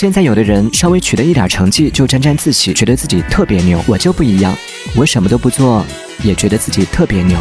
现在有的人稍微取得一点成绩就沾沾自喜觉得自己特别牛我就不一样我什么都不做也觉得自己特别牛。